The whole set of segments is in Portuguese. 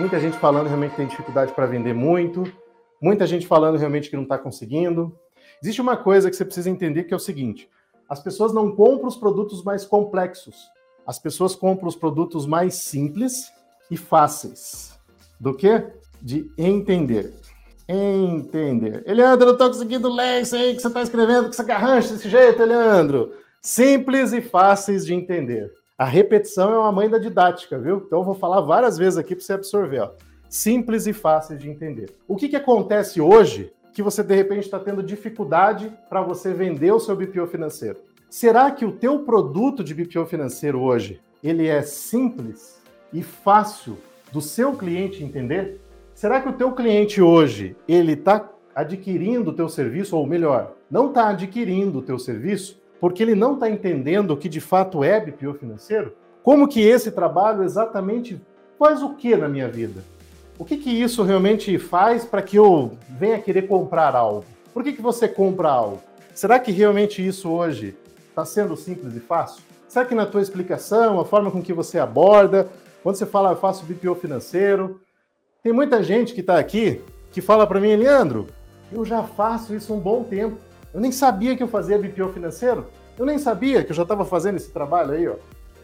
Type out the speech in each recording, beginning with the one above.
muita gente falando realmente que tem dificuldade para vender muito, muita gente falando realmente que não está conseguindo. Existe uma coisa que você precisa entender que é o seguinte: as pessoas não compram os produtos mais complexos, as pessoas compram os produtos mais simples e fáceis. Do que? De entender. Entender. Eliandro, eu não estou conseguindo ler isso aí que você está escrevendo com essa garrancha desse jeito, Eliandro. Simples e fáceis de entender. A repetição é uma mãe da didática, viu? Então eu vou falar várias vezes aqui para você absorver. Ó. Simples e fáceis de entender. O que, que acontece hoje que você de repente está tendo dificuldade para você vender o seu BPO financeiro? Será que o teu produto de BPO financeiro hoje ele é simples e fácil do seu cliente entender? Será que o teu cliente hoje ele está adquirindo o teu serviço ou melhor, não está adquirindo o teu serviço porque ele não está entendendo o que de fato é BPO financeiro? Como que esse trabalho exatamente faz o que na minha vida? O que, que isso realmente faz para que eu venha querer comprar algo? Por que, que você compra algo? Será que realmente isso hoje está sendo simples e fácil? Será que na tua explicação, a forma com que você aborda, quando você fala, eu faço BPO financeiro, tem muita gente que está aqui que fala para mim, Leandro, eu já faço isso um bom tempo. Eu nem sabia que eu fazia BPO financeiro. Eu nem sabia que eu já estava fazendo esse trabalho aí, ó.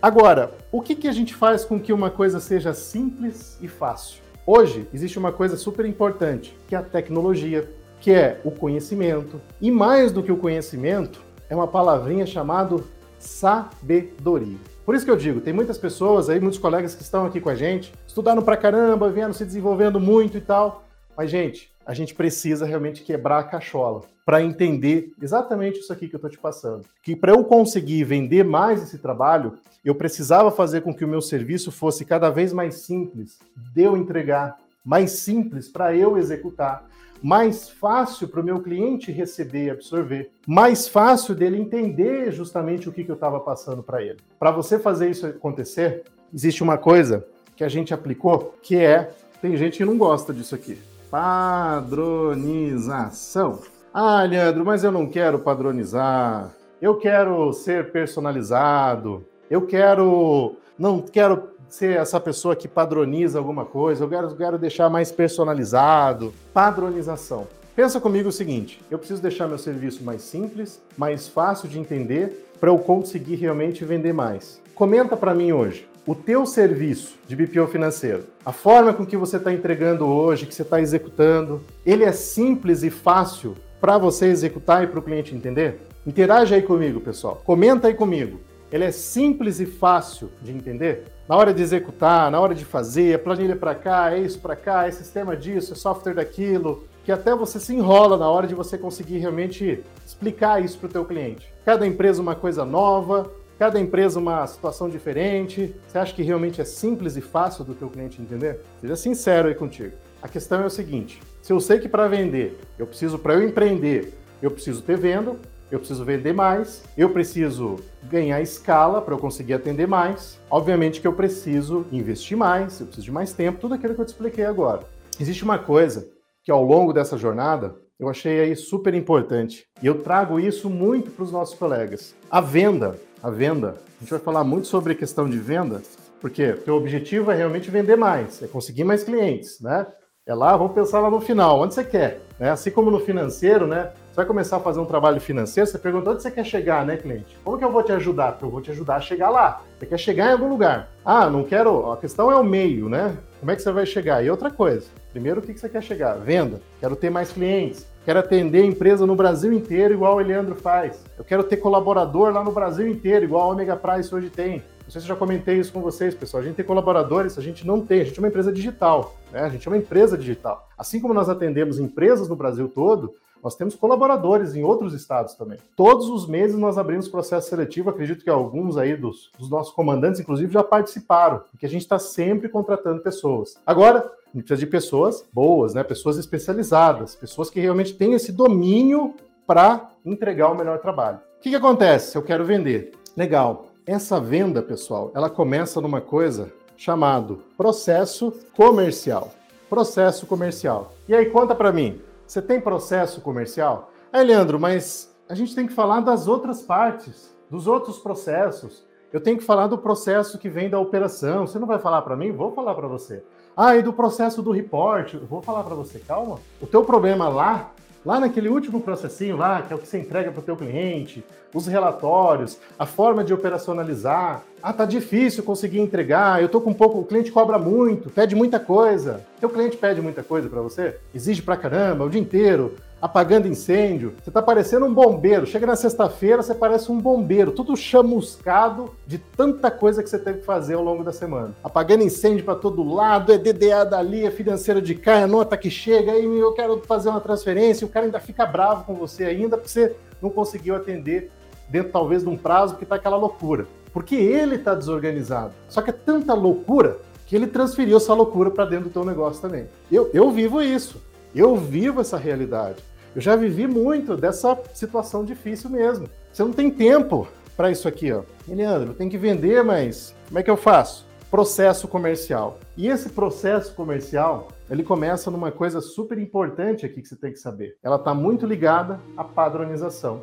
Agora, o que, que a gente faz com que uma coisa seja simples e fácil? Hoje existe uma coisa super importante, que é a tecnologia, que é o conhecimento. E mais do que o conhecimento, é uma palavrinha chamada sabedoria. Por isso que eu digo, tem muitas pessoas aí, muitos colegas que estão aqui com a gente, estudaram pra caramba, vieram se desenvolvendo muito e tal. Mas, gente, a gente precisa realmente quebrar a cachola para entender exatamente isso aqui que eu estou te passando. Que para eu conseguir vender mais esse trabalho, eu precisava fazer com que o meu serviço fosse cada vez mais simples de eu entregar, mais simples para eu executar, mais fácil para o meu cliente receber e absorver, mais fácil dele entender justamente o que, que eu estava passando para ele. Para você fazer isso acontecer, existe uma coisa que a gente aplicou que é tem gente que não gosta disso aqui Padronização. Ah, Leandro, mas eu não quero padronizar. Eu quero ser personalizado. Eu quero. Não quero ser essa pessoa que padroniza alguma coisa. Eu quero, quero deixar mais personalizado. Padronização. Pensa comigo o seguinte: eu preciso deixar meu serviço mais simples, mais fácil de entender, para eu conseguir realmente vender mais. Comenta para mim hoje o teu serviço de BPO financeiro, a forma com que você está entregando hoje, que você está executando, ele é simples e fácil para você executar e para o cliente entender? Interage aí comigo, pessoal. Comenta aí comigo. Ele é simples e fácil de entender? Na hora de executar, na hora de fazer, é planilha para cá, é isso para cá, é sistema disso, é software daquilo, que até você se enrola na hora de você conseguir realmente explicar isso para o teu cliente. Cada empresa uma coisa nova, Cada empresa uma situação diferente. Você acha que realmente é simples e fácil do teu cliente entender? Seja sincero aí contigo. A questão é o seguinte: se eu sei que para vender, eu preciso para eu empreender, eu preciso ter venda, eu preciso vender mais, eu preciso ganhar escala para eu conseguir atender mais. Obviamente que eu preciso investir mais, eu preciso de mais tempo, tudo aquilo que eu te expliquei agora. Existe uma coisa que ao longo dessa jornada eu achei aí super importante e eu trago isso muito para os nossos colegas. A venda a venda. A gente vai falar muito sobre a questão de venda, porque o teu objetivo é realmente vender mais, é conseguir mais clientes, né? É lá, vamos pensar lá no final, onde você quer. Né? Assim como no financeiro, né? Você vai começar a fazer um trabalho financeiro, você pergunta onde você quer chegar, né, cliente? Como que eu vou te ajudar? Porque eu vou te ajudar a chegar lá. Você quer chegar em algum lugar. Ah, não quero. A questão é o meio, né? Como é que você vai chegar? E outra coisa. Primeiro, o que você quer chegar? Venda. Quero ter mais clientes. Quero atender empresa no Brasil inteiro, igual o Eliandro faz. Eu quero ter colaborador lá no Brasil inteiro, igual a Omega Price hoje tem. Não sei se eu já comentei isso com vocês, pessoal. A gente tem colaboradores, a gente não tem. A gente é uma empresa digital. Né? A gente é uma empresa digital. Assim como nós atendemos empresas no Brasil todo, nós temos colaboradores em outros estados também. Todos os meses nós abrimos processo seletivo. Acredito que alguns aí dos, dos nossos comandantes, inclusive, já participaram, porque a gente está sempre contratando pessoas. Agora, gente precisa de pessoas boas, né? Pessoas especializadas, pessoas que realmente têm esse domínio para entregar o melhor trabalho. O que, que acontece eu quero vender? Legal. Essa venda, pessoal, ela começa numa coisa chamado processo comercial. Processo comercial. E aí conta para mim, você tem processo comercial? Aí, Leandro, mas a gente tem que falar das outras partes, dos outros processos. Eu tenho que falar do processo que vem da operação. Você não vai falar para mim? Vou falar para você. Ah, e do processo do report? Vou falar para você. Calma. O teu problema lá lá naquele último processinho lá, que é o que você entrega para o teu cliente, os relatórios, a forma de operacionalizar. Ah, tá difícil conseguir entregar, eu tô com pouco, o cliente cobra muito, pede muita coisa. Teu cliente pede muita coisa para você? Exige pra caramba, o dia inteiro apagando incêndio. Você tá parecendo um bombeiro. Chega na sexta-feira, você parece um bombeiro, todo chamuscado de tanta coisa que você teve que fazer ao longo da semana. Apagando incêndio para todo lado, é DDA dali, é financeiro de cá, é nota que chega, aí eu quero fazer uma transferência, o cara ainda fica bravo com você ainda porque você não conseguiu atender dentro talvez de um prazo que tá aquela loucura. Porque ele tá desorganizado. Só que é tanta loucura que ele transferiu essa loucura para dentro do teu negócio também. Eu, eu vivo isso. Eu vivo essa realidade. Eu já vivi muito dessa situação difícil mesmo. Você não tem tempo para isso aqui, ó. Leandro, tem que vender, mas como é que eu faço? Processo comercial. E esse processo comercial, ele começa numa coisa super importante aqui que você tem que saber. Ela está muito ligada à padronização.